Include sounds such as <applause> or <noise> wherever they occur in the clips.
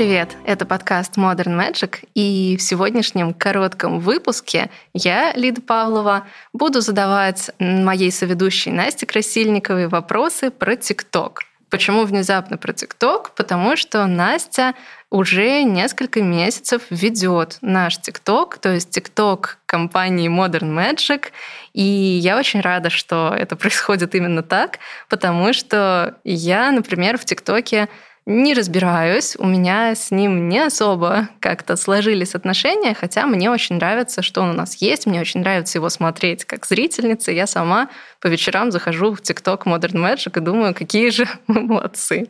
Привет! Это подкаст Modern Magic, и в сегодняшнем коротком выпуске я, Лида Павлова, буду задавать моей соведущей Насте Красильниковой вопросы про ТикТок. Почему внезапно про ТикТок? Потому что Настя уже несколько месяцев ведет наш ТикТок, то есть ТикТок компании Modern Magic. И я очень рада, что это <laughs> происходит именно так, потому что я, например, в ТикТоке не разбираюсь, у меня с ним не особо как-то сложились отношения, хотя мне очень нравится, что он у нас есть, мне очень нравится его смотреть как зрительница. Я сама по вечерам захожу в TikTok Modern Magic и думаю, какие же <laughs> мы молодцы.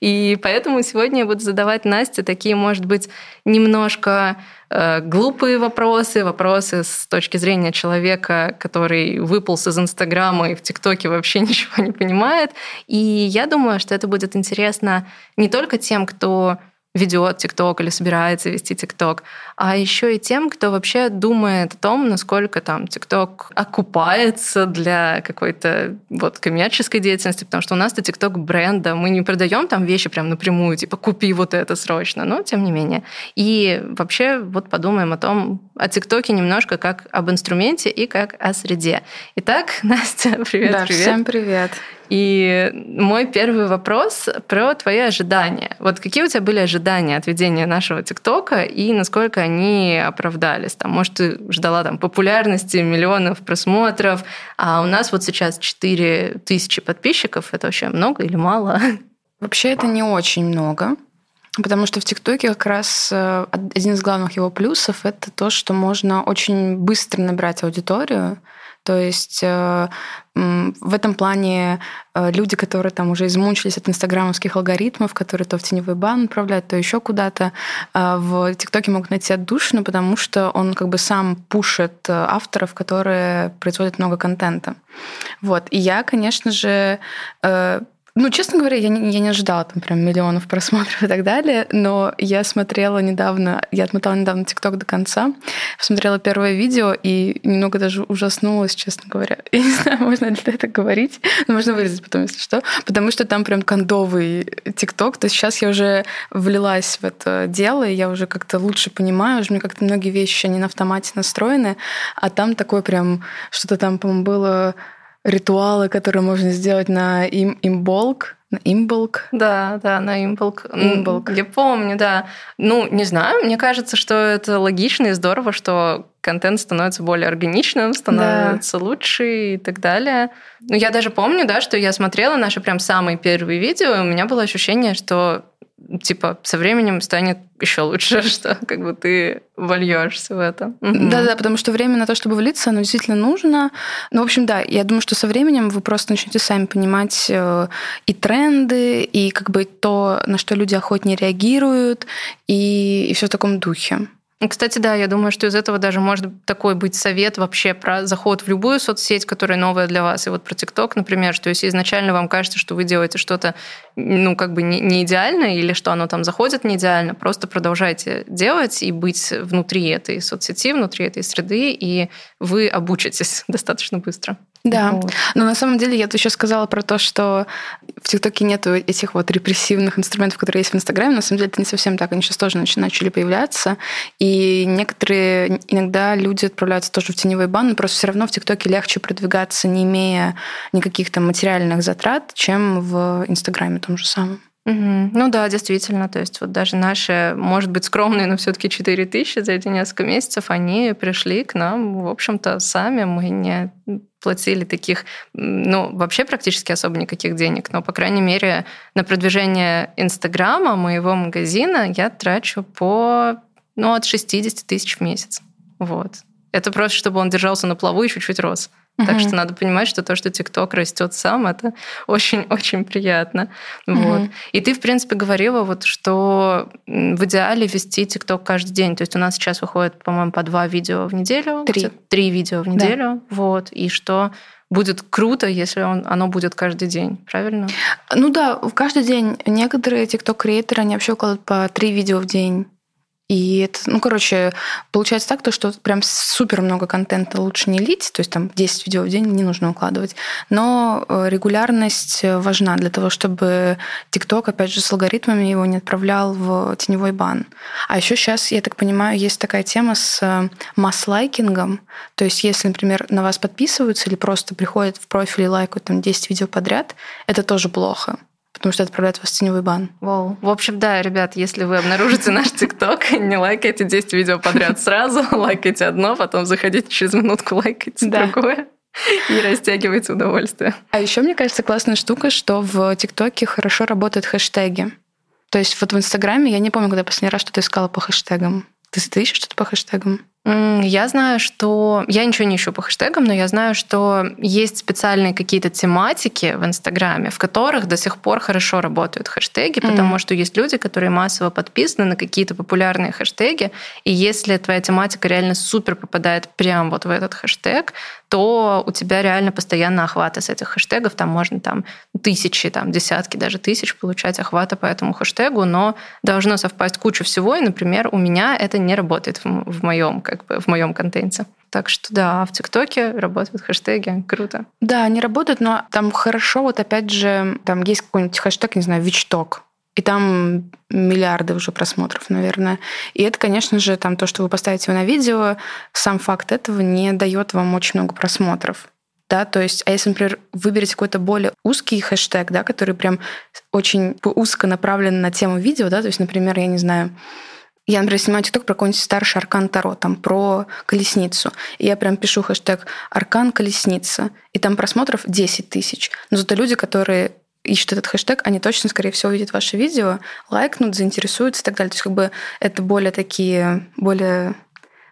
И поэтому сегодня я буду задавать Насте такие, может быть, немножко глупые вопросы, вопросы с точки зрения человека, который выполз из Инстаграма и в ТикТоке вообще <laughs> ничего не понимает. И я думаю, что это будет интересно не только тем, кто ведет ТикТок или собирается вести ТикТок, а еще и тем, кто вообще думает о том, насколько там ТикТок окупается для какой-то вот коммерческой деятельности, потому что у нас это ТикТок бренда, мы не продаем там вещи прям напрямую, типа купи вот это срочно, но тем не менее. И вообще вот подумаем о том, о ТикТоке немножко как об инструменте и как о среде. Итак, <laughs> Настя, привет, да, привет. Всем привет. И мой первый вопрос про твои ожидания. Вот какие у тебя были ожидания от ведения нашего ТикТока и насколько они оправдались? Там, может, ты ждала там популярности, миллионов просмотров, а у нас вот сейчас 4 тысячи подписчиков. Это вообще много или мало? Вообще это не очень много. Потому что в ТикТоке как раз э, один из главных его плюсов это то, что можно очень быстро набрать аудиторию. То есть э, в этом плане э, люди, которые там уже измучились от инстаграмовских алгоритмов, которые то в теневой бан отправляют, то еще куда-то, э, в ТикТоке могут найти отдушину, потому что он как бы сам пушит авторов, которые производят много контента. Вот. И я, конечно же, ну, честно говоря, я не, я не ожидала там прям миллионов просмотров и так далее, но я смотрела недавно, я отмотала недавно ТикТок до конца, посмотрела первое видео и немного даже ужаснулась, честно говоря. <laughs> Я не знаю, можно ли это говорить, но можно вырезать потом, если что, потому что там прям кондовый ТикТок, то есть сейчас я уже влилась в это дело, и я уже как-то лучше понимаю, уже мне как-то многие вещи, они на автомате настроены, а там такое прям, что-то там, по-моему, было ритуалы, которые можно сделать на им имболк, на имболк? Да, да, на имболк. имболк. Я помню, да. Ну, не знаю, мне кажется, что это логично и здорово, что контент становится более органичным, становится да. лучше и так далее. Ну, я даже помню, да, что я смотрела наши прям самые первые видео, и у меня было ощущение, что типа со временем станет еще лучше, <laughs> что как бы ты вольешься в это. Да-да, потому что время на то, чтобы влиться, оно действительно нужно. Ну, в общем, да, я думаю, что со временем вы просто начнете сами понимать э, и тренды, и как бы то, на что люди охотнее реагируют, и, и все в таком духе. Кстати, да, я думаю, что из этого даже может такой быть совет вообще про заход в любую соцсеть, которая новая для вас. И вот про ТикТок, например, что если изначально вам кажется, что вы делаете что-то, ну, как бы не, идеально, или что оно там заходит не идеально, просто продолжайте делать и быть внутри этой соцсети, внутри этой среды, и вы обучитесь <laughs> достаточно быстро. Да, вот. но на самом деле я тут еще сказала про то, что в ТикТоке нету этих вот репрессивных инструментов, которые есть в Инстаграме. На самом деле это не совсем так. Они сейчас тоже начали появляться. И некоторые иногда люди отправляются тоже в теневой бан, но просто все равно в ТикТоке легче продвигаться, не имея никаких там материальных затрат, чем в Инстаграме том же самом. Угу. Ну да, действительно. То есть вот даже наши, может быть, скромные, но все таки 4 тысячи за эти несколько месяцев, они пришли к нам, в общем-то, сами. Мы не платили таких, ну, вообще практически особо никаких денег, но, по крайней мере, на продвижение Инстаграма, моего магазина, я трачу по, ну, от 60 тысяч в месяц. Вот. Это просто, чтобы он держался на плаву и чуть-чуть рос. Uh-huh. Так что надо понимать, что то, что ТикТок растет сам, это очень-очень приятно. Uh-huh. Вот. И ты, в принципе, говорила, вот, что в идеале вести ТикТок каждый день. То есть у нас сейчас выходит, по-моему, по два видео в неделю. Три. Три видео в неделю. Да. Вот. И что будет круто, если он, оно будет каждый день, правильно? Ну да, каждый день. Некоторые TikTok-креаторы, они вообще укладывают по три видео в день. И это, ну, короче, получается так, то, что прям супер много контента лучше не лить, то есть там 10 видео в день не нужно укладывать, но э, регулярность важна для того, чтобы TikTok, опять же, с алгоритмами его не отправлял в теневой бан. А еще сейчас, я так понимаю, есть такая тема с э, масс-лайкингом, то есть если, например, на вас подписываются или просто приходят в профиль и лайкают там 10 видео подряд, это тоже плохо потому что отправляют вас в теневой бан. Вау. В общем, да, ребят, если вы обнаружите наш ТикТок, <laughs> не лайкайте 10 видео подряд сразу, <laughs> лайкайте одно, потом заходите через минутку, лайкайте другое. <laughs> И растягивайте удовольствие. А еще, мне кажется, классная штука, что в ТикТоке хорошо работают хэштеги. То есть вот в Инстаграме, я не помню, когда последний раз что-то искала по хэштегам. Ты, ты ищешь что-то по хэштегам? Я знаю, что... Я ничего не ищу по хэштегам, но я знаю, что есть специальные какие-то тематики в Инстаграме, в которых до сих пор хорошо работают хэштеги, потому mm. что есть люди, которые массово подписаны на какие-то популярные хэштеги, и если твоя тематика реально супер попадает прямо вот в этот хэштег, то у тебя реально постоянно охваты с этих хэштегов. Там можно там тысячи, там десятки, даже тысяч получать охвата по этому хэштегу, но должно совпасть куча всего, и, например, у меня это не работает в, в моем как бы в моем контенте. Так что да, в ТикТоке работают хэштеги, круто. Да, они работают, но там хорошо, вот опять же, там есть какой-нибудь хэштег, не знаю, ВИЧТОК, и там миллиарды уже просмотров, наверное. И это, конечно же, там то, что вы поставите на видео, сам факт этого не дает вам очень много просмотров. Да, то есть, а если, например, выберете какой-то более узкий хэштег, да, который прям очень узко направлен на тему видео, да, то есть, например, я не знаю, я, например, снимаю тикток про какой-нибудь старший аркан Таро, там про колесницу. И я прям пишу хэштег «Аркан колесница». И там просмотров 10 тысяч. Но зато люди, которые ищут этот хэштег, они точно, скорее всего, увидят ваше видео, лайкнут, заинтересуются и так далее. То есть как бы это более такие, более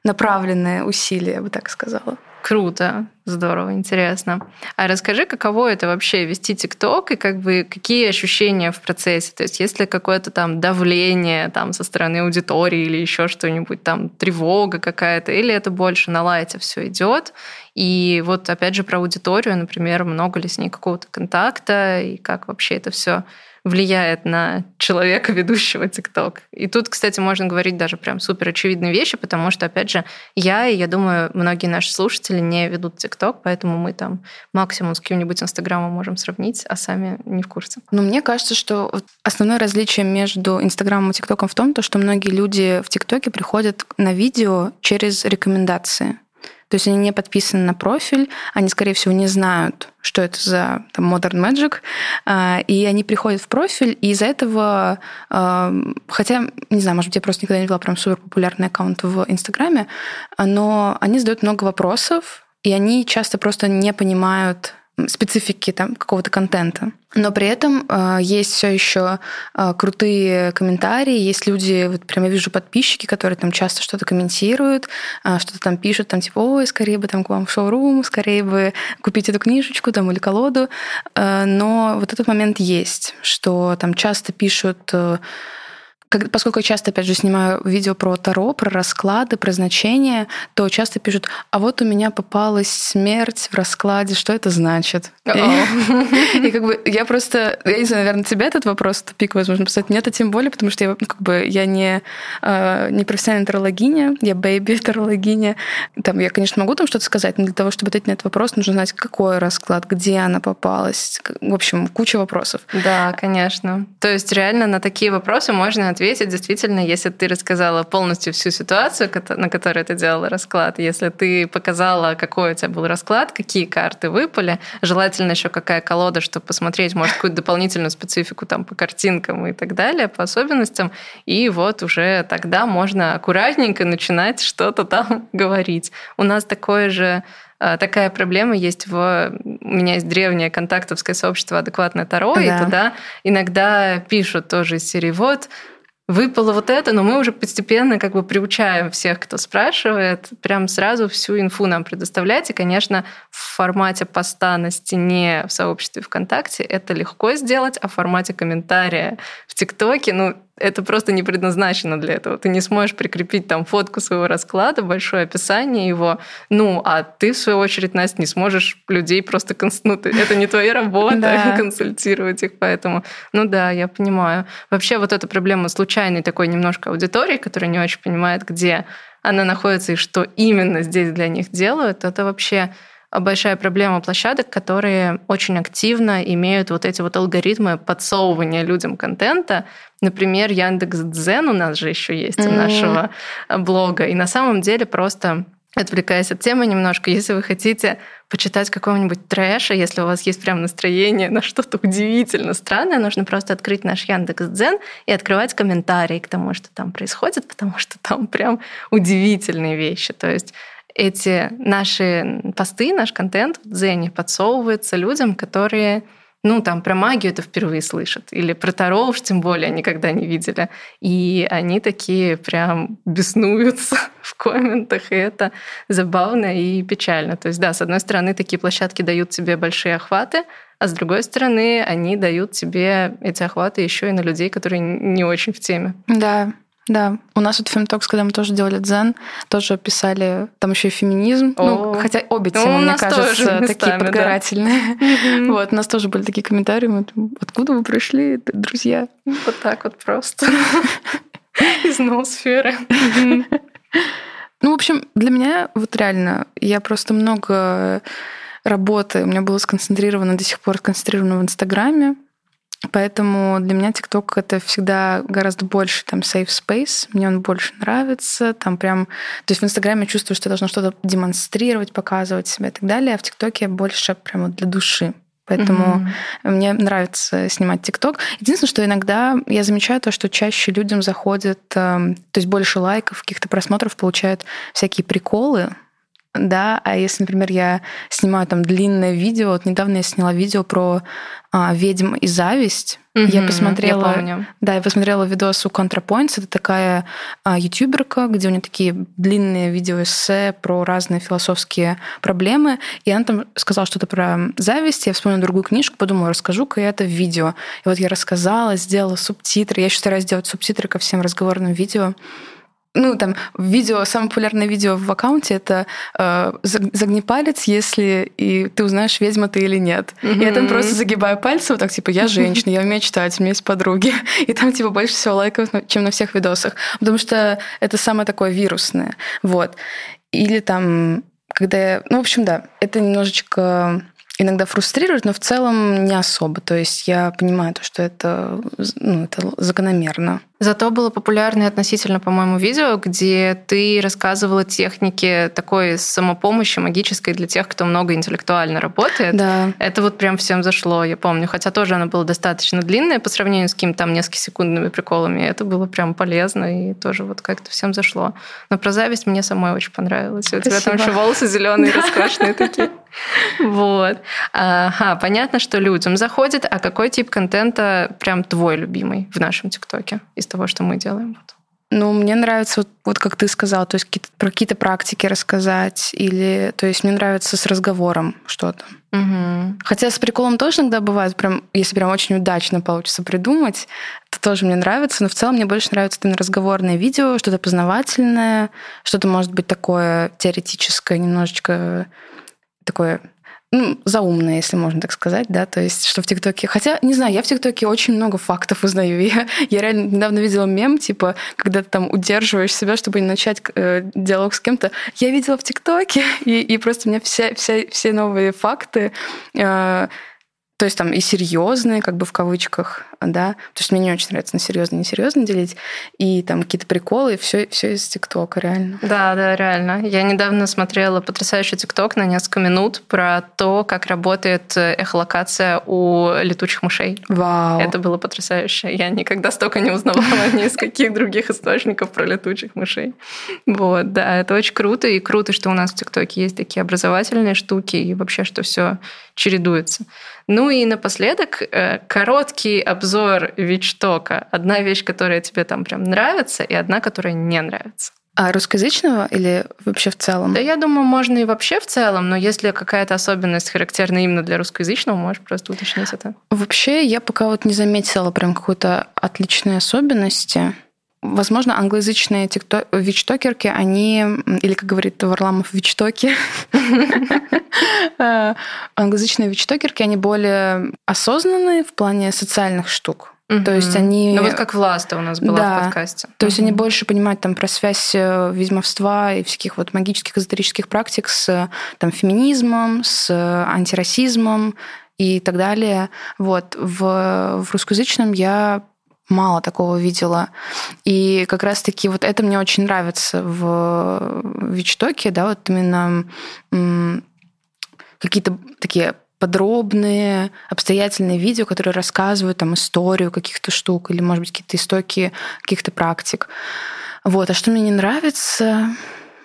направленные усилия, я бы так сказала. Круто, здорово, интересно. А расскажи, каково это вообще вести ТикТок и как бы какие ощущения в процессе? То есть есть ли какое-то там давление там со стороны аудитории или еще что-нибудь там, тревога какая-то, или это больше на лайте все идет? И вот опять же про аудиторию, например, много ли с ней какого-то контакта и как вообще это все влияет на человека, ведущего ТикТок. И тут, кстати, можно говорить даже прям супер очевидные вещи, потому что, опять же, я и, я думаю, многие наши слушатели не ведут ТикТок, поэтому мы там максимум с каким-нибудь Инстаграмом можем сравнить, а сами не в курсе. Но мне кажется, что основное различие между Инстаграмом и ТикТоком в том, то, что многие люди в ТикТоке приходят на видео через рекомендации. То есть они не подписаны на профиль, они, скорее всего, не знают, что это за там, Modern Magic, а, и они приходят в профиль, и из-за этого, а, хотя, не знаю, может быть, я просто никогда не видела прям супер популярный аккаунт в Инстаграме, но они задают много вопросов, и они часто просто не понимают специфики там какого-то контента. Но при этом э, есть все еще э, крутые комментарии, есть люди, вот прям я вижу подписчики, которые там часто что-то комментируют, э, что-то там пишут, там типа, ой, скорее бы там к вам в шоурум, скорее бы купить эту книжечку там или колоду. Э, но вот этот момент есть, что там часто пишут э, как, поскольку я часто, опять же, снимаю видео про Таро, про расклады, про значения, то часто пишут, а вот у меня попалась смерть в раскладе, что это значит? И <laughs> как бы я просто, я не знаю, наверное, тебя этот вопрос тупик, возможно, поставить. Нет, а тем более, потому что я ну, как бы я не, а, не профессиональная тарологиня, я бэйби <laughs> тарологиня. Там я, конечно, могу там что-то сказать, но для того, чтобы ответить на этот вопрос, нужно знать, какой расклад, где она попалась. В общем, куча вопросов. Да, конечно. То есть реально на такие вопросы можно ответить действительно, если ты рассказала полностью всю ситуацию, на которой ты делала расклад, если ты показала, какой у тебя был расклад, какие карты выпали, желательно еще какая колода, чтобы посмотреть, может, какую-то дополнительную специфику там по картинкам и так далее, по особенностям, и вот уже тогда можно аккуратненько начинать что-то там <laughs> говорить. У нас такое же а, такая проблема есть в... У меня есть древнее контактовское сообщество «Адекватное Таро», да. и туда иногда пишут тоже из серии «Вот, выпало вот это, но мы уже постепенно как бы приучаем всех, кто спрашивает, прям сразу всю инфу нам предоставлять. И, конечно, в формате поста на стене в сообществе ВКонтакте это легко сделать, а в формате комментария в ТикТоке, ну, это просто не предназначено для этого. Ты не сможешь прикрепить там фотку своего расклада, большое описание его. Ну, а ты, в свою очередь, Настя, не сможешь людей просто... Конс... Ну, это не твоя работа <laughs> <laughs> консультировать их, поэтому... Ну да, я понимаю. Вообще вот эта проблема случайной такой немножко аудитории, которая не очень понимает, где она находится и что именно здесь для них делают, это вообще большая проблема площадок, которые очень активно имеют вот эти вот алгоритмы подсовывания людям контента. Например, Яндекс Дзен у нас же еще есть mm-hmm. у нашего блога. И на самом деле просто отвлекаясь от темы немножко, если вы хотите почитать какого-нибудь трэша, если у вас есть прям настроение на что-то удивительно странное, нужно просто открыть наш Яндекс Дзен и открывать комментарии к тому, что там происходит, потому что там прям удивительные вещи. То есть эти наши посты, наш контент в Дзене подсовывается людям, которые ну, там, про магию это впервые слышат. Или про Таро уж тем более никогда не видели. И они такие прям беснуются <laughs> в комментах, и это забавно и печально. То есть, да, с одной стороны, такие площадки дают тебе большие охваты, а с другой стороны, они дают тебе эти охваты еще и на людей, которые не очень в теме. Да, да, у нас вот Фемтокс, когда мы тоже делали дзен, тоже писали там еще и феминизм. О, ну, хотя обе ну, темы, ну, мне кажется, такие подгорательные. Да. <laughs> Вот, у нас тоже были такие комментарии. Мы, Откуда вы пришли, друзья? Вот так вот просто. <laughs> Из ноосферы. Ну, в общем, для меня вот реально, я просто много работы, у меня было сконцентрировано, до сих пор сконцентрировано в Инстаграме, Поэтому для меня TikTok это всегда гораздо больше там safe space. Мне он больше нравится. Там прям... То есть в Инстаграме чувствую, что я должна что-то демонстрировать, показывать себя и так далее. А в ТикТоке больше прямо для души. Поэтому mm-hmm. мне нравится снимать ТикТок. Единственное, что иногда я замечаю то, что чаще людям заходят, эм, то есть больше лайков, каких-то просмотров получают всякие приколы, да, а если, например, я снимаю там длинное видео, вот недавно я сняла видео про а, ведьм и зависть, mm-hmm, я посмотрела, я помню. да, я посмотрела видос у ContraPoints, это такая а, ютуберка, где у нее такие длинные видеоэссе про разные философские проблемы, и она там сказала что-то про зависть, я вспомнила другую книжку, подумала, расскажу-ка я это в видео. И вот я рассказала, сделала субтитры, я еще стараюсь сделать субтитры ко всем разговорным видео, ну, там, видео, самое популярное видео в аккаунте это э, «Загни палец, если и ты узнаешь, ведьма ты или нет». Mm-hmm. Я там просто загибаю пальцы, вот так, типа, я женщина, я умею читать, у меня есть подруги. <laughs> И там, типа, больше всего лайков, чем на всех видосах. Потому что это самое такое вирусное. Вот. Или там, когда я... Ну, в общем, да, это немножечко иногда фрустрирует, но в целом не особо. То есть я понимаю то, что это, ну, это закономерно. Зато было популярное относительно, по-моему, видео, где ты рассказывала техники такой самопомощи магической для тех, кто много интеллектуально работает. Да. Это вот прям всем зашло, я помню. Хотя тоже оно было достаточно длинное по сравнению с какими-то там несколько секундными приколами. Это было прям полезно и тоже вот как-то всем зашло. Но про зависть мне самой очень понравилось. У тебя там еще волосы зеленые, роскошные такие. Вот. Ага, понятно, что людям заходит. А какой тип контента прям твой любимый в нашем ТикТоке из того, что мы делаем? Ну, мне нравится, вот, вот как ты сказал, то есть какие-то, про какие-то практики рассказать, или, то есть мне нравится с разговором что-то. Угу. Хотя с приколом тоже иногда бывает, прям, если прям очень удачно получится придумать, это тоже мне нравится, но в целом мне больше нравится именно разговорное видео, что-то познавательное, что-то может быть такое теоретическое, немножечко такое ну, заумное, если можно так сказать, да, то есть, что в ТикТоке... Хотя, не знаю, я в ТикТоке очень много фактов узнаю. <laughs> Я, я реально недавно видела мем, типа, когда ты там удерживаешь себя, чтобы не начать э, диалог с кем-то. Я видела в ТикТоке, <laughs> и, и просто у меня вся, вся, все новые факты э, то есть там и серьезные, как бы в кавычках, да, то есть мне не очень нравится на серьезно и несерьезно делить, и там какие-то приколы, и все, все из ТикТока, реально. Да, да, реально. Я недавно смотрела потрясающий ТикТок на несколько минут про то, как работает эхолокация у летучих мышей. Вау. Это было потрясающе. Я никогда столько не узнавала ни из каких других источников про летучих мышей. Вот, да, это очень круто, и круто, что у нас в ТикТоке есть такие образовательные штуки, и вообще, что все чередуется. Ну и напоследок э, короткий обзор Вичтока. Одна вещь, которая тебе там прям нравится, и одна, которая не нравится. А русскоязычного или вообще в целом? Да, я думаю, можно и вообще в целом, но если какая-то особенность характерна именно для русскоязычного, можешь просто уточнить это. Вообще, я пока вот не заметила прям какой-то отличной особенности. Возможно, англоязычные тикто... вичтокерки, они, или, как говорит Варламов, вичтоки, э, англоязычные вичтокерки, они более осознанные в плане социальных штук. Угу. То есть они... Ну вот как Власта у нас была да. в подкасте. То есть угу. они больше понимают там про связь э, ведьмовства и всяких вот магических, эзотерических практик с там, феминизмом, с антирасизмом и так далее. Вот. В, в русскоязычном я мало такого видела. И как раз-таки вот это мне очень нравится в Вичтоке, да, вот именно какие-то такие подробные, обстоятельные видео, которые рассказывают там историю каких-то штук или, может быть, какие-то истоки каких-то практик. Вот. А что мне не нравится?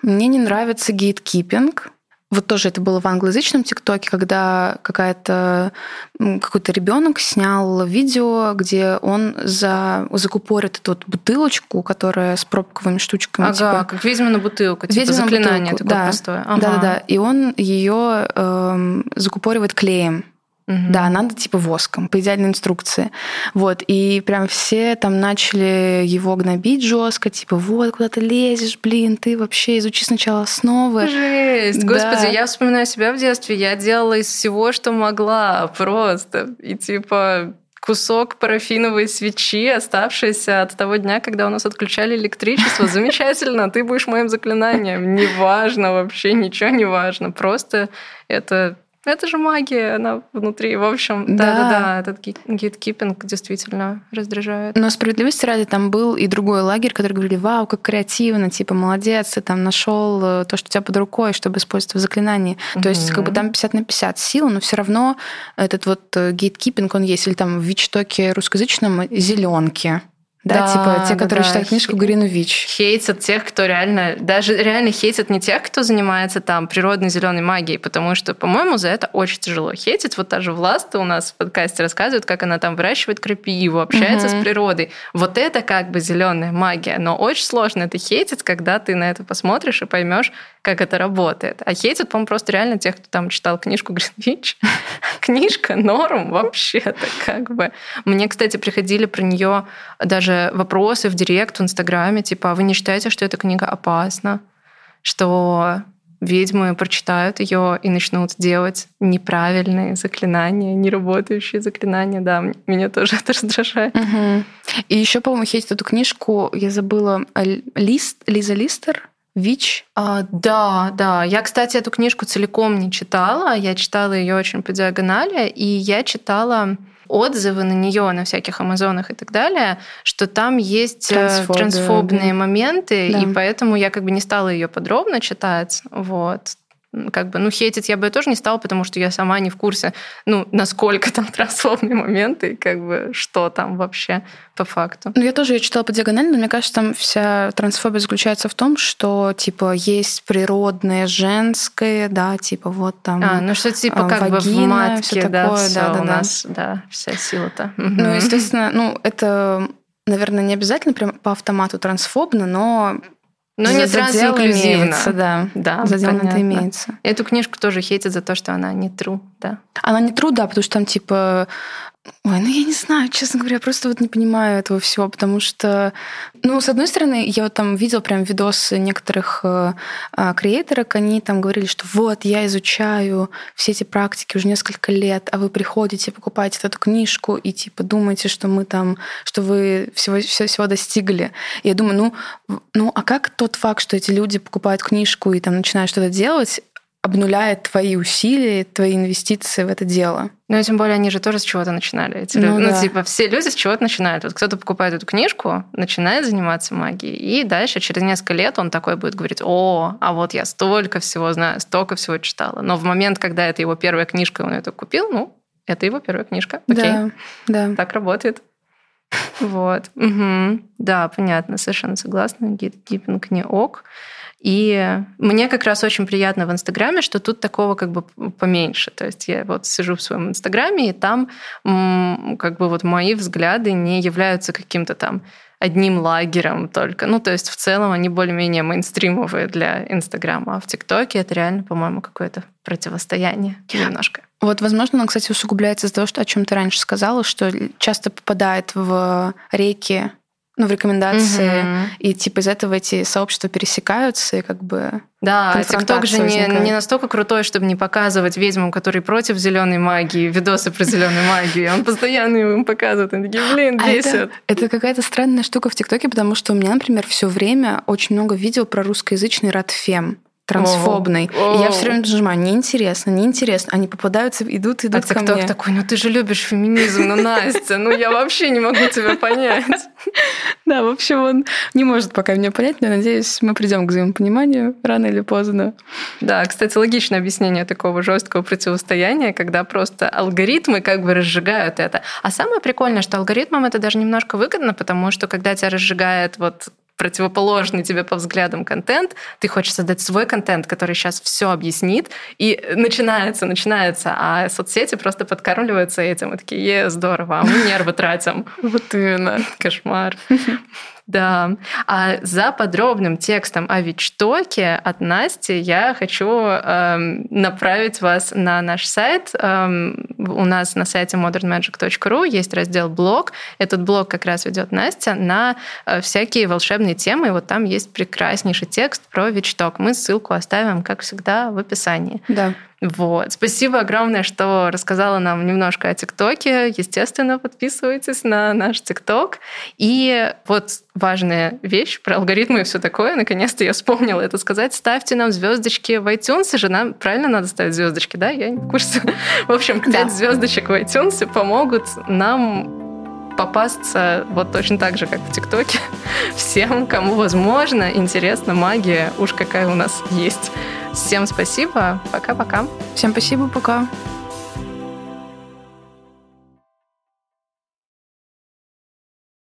Мне не нравится гейткипинг. Вот тоже это было в англоязычном ТикТоке, когда какая-то какой-то ребенок снял видео, где он за закупорит эту вот бутылочку, которая с пробковыми штучками. Ага, типа, как ведьмина бутылка, типа ведьмина заклинание бутылку, такое да, простое. Ага. Да, да, да. И он ее эм, закупоривает клеем. Угу. Да, надо типа воском, по идеальной инструкции. Вот, и прям все там начали его гнобить жестко, типа, вот, куда ты лезешь, блин, ты вообще изучи сначала основы. Жесть, да. господи, я вспоминаю себя в детстве, я делала из всего, что могла, просто. И типа кусок парафиновой свечи, оставшийся от того дня, когда у нас отключали электричество. Замечательно, ты будешь моим заклинанием. Неважно вообще, ничего не важно. Просто это это же магия, она внутри. В общем, да-да-да, этот гейткипинг действительно раздражает. Но справедливости ради там был и другой лагерь, который говорили, вау, как креативно, типа, молодец, ты там нашел э, то, что у тебя под рукой, чтобы использовать в заклинании. Mm-hmm. То есть, как бы там 50 на 50 сил, но все равно этот вот э, гейткипинг, он есть. Или там в Вичтоке русскоязычном зеленки. Да, да типа те, которые да, читают книжку Грину Вич. Хейтят тех, кто реально, даже реально хейтят не тех, кто занимается там природной зеленой магией, потому что, по-моему, за это очень тяжело хейтить. Вот та же Власта у нас в подкасте рассказывает, как она там выращивает крапиву, общается угу. с природой. Вот это как бы зеленая магия, но очень сложно это хейтить, когда ты на это посмотришь и поймешь, как это работает. А хейтят, по-моему, просто реально тех, кто там читал книжку Гринвич. <laughs> Книжка норм вообще-то как бы. Мне, кстати, приходили про нее даже вопросы в директ, в Инстаграме, типа, а вы не считаете, что эта книга опасна? Что ведьмы прочитают ее и начнут делать неправильные заклинания, неработающие заклинания. Да, меня тоже это раздражает. Угу. И еще, по-моему, есть эту книжку, я забыла, Лист, Лиза Листер, ВИЧ? А, да, да. Я, кстати, эту книжку целиком не читала. Я читала ее очень по диагонали, и я читала отзывы на нее на всяких Амазонах и так далее, что там есть э, Трансфобия, трансфобные да. моменты, да. и поэтому я как бы не стала ее подробно читать. Вот как бы, ну, хейтить я бы тоже не стала, потому что я сама не в курсе, ну, насколько там трансфобные моменты как бы что там вообще по факту. Ну, я тоже ее читала по диагонали, но мне кажется, там вся трансфобия заключается в том, что, типа, есть природное женское, да, типа, вот там А, ну, что типа как вагина, бы в матке, да, такое, да, да, у да. нас, да, вся сила-то. Ну, естественно, ну, это наверное, не обязательно прям по автомату трансфобно, но но не трансинклюзивно. Да, да задел это имеется. Эту книжку тоже хейтят за то, что она не true, да. Она не true, да, потому что там типа Ой, ну я не знаю, честно говоря, я просто вот не понимаю этого всего, потому что, ну, с одной стороны, я вот там видела прям видосы некоторых э, а, креаторок, они там говорили, что вот, я изучаю все эти практики уже несколько лет, а вы приходите, покупаете эту книжку и типа думаете, что мы там, что вы всего, всего, всего достигли. И я думаю, ну, ну, а как тот факт, что эти люди покупают книжку и там начинают что-то делать, обнуляет твои усилия, твои инвестиции в это дело. Ну, и тем более они же тоже с чего-то начинали. Эти ну, люди. Да. ну, типа, все люди с чего-то начинают. Вот кто-то покупает эту книжку, начинает заниматься магией, и дальше, через несколько лет, он такой будет говорить, о, а вот я столько всего знаю, столько всего читала. Но в момент, когда это его первая книжка, он это купил, ну, это его первая книжка. Окей. Да, да. Так работает. Вот. Да, понятно, совершенно согласна. Гейткипинг не ок. И мне как раз очень приятно в Инстаграме, что тут такого как бы поменьше. То есть я вот сижу в своем Инстаграме, и там как бы вот мои взгляды не являются каким-то там одним лагерем только. Ну, то есть в целом они более-менее мейнстримовые для Инстаграма, а в ТикТоке это реально, по-моему, какое-то противостояние немножко. Вот, возможно, оно, кстати, усугубляется из-за того, что, о чем ты раньше сказала, что часто попадает в реки ну, в рекомендации, угу. и типа из этого эти сообщества пересекаются, и как бы да, ТикТок же не, не настолько крутой, чтобы не показывать ведьмам, которые против зеленой магии, видосы про зеленую магию. Он постоянно им показывает. Они такие, блин, бесит. А это, это какая-то странная штука в ТикТоке, потому что у меня, например, все время очень много видео про русскоязычный радфем трансфобный. О, и я все время нажимаю, неинтересно, неинтересно. Они попадаются, идут, идут а ко мне. такой, ну ты же любишь феминизм, ну Настя, ну я вообще не могу тебя понять. <laughs> Да, в общем, он не может пока меня понять, но надеюсь, мы придем к взаимопониманию рано или поздно. Да, кстати, логичное объяснение такого жесткого противостояния, когда просто алгоритмы как бы разжигают это. А самое прикольное, что алгоритмам это даже немножко выгодно, потому что когда тебя разжигает вот противоположный тебе по взглядам контент, ты хочешь создать свой контент, который сейчас все объяснит, и начинается, начинается, а соцсети просто подкармливаются этим, и такие, е, здорово, а мы нервы тратим. Вот именно. <laughs> Кошмар. <laughs> Да. А за подробным текстом о Вичтоке от Насти я хочу эм, направить вас на наш сайт. Эм, у нас на сайте modernmagic.ru есть раздел «Блог». Этот блог как раз ведет Настя на э, всякие волшебные темы. И вот там есть прекраснейший текст про Вичток. Мы ссылку оставим, как всегда, в описании. Да. Вот. Спасибо огромное, что рассказала нам немножко о ТикТоке. Естественно, подписывайтесь на наш ТикТок. И вот важная вещь про алгоритмы и все такое. Наконец-то я вспомнила это сказать. Ставьте нам звездочки в iTunes. Же нам правильно надо ставить звездочки, да? Я не в курсе. <laughs> В общем, 5 да. звездочек в iTunes помогут нам попасться вот точно так же, как в ТикТоке, <laughs> всем, кому возможно, интересна магия, уж какая у нас есть. Всем спасибо. Пока-пока. Всем спасибо. Пока.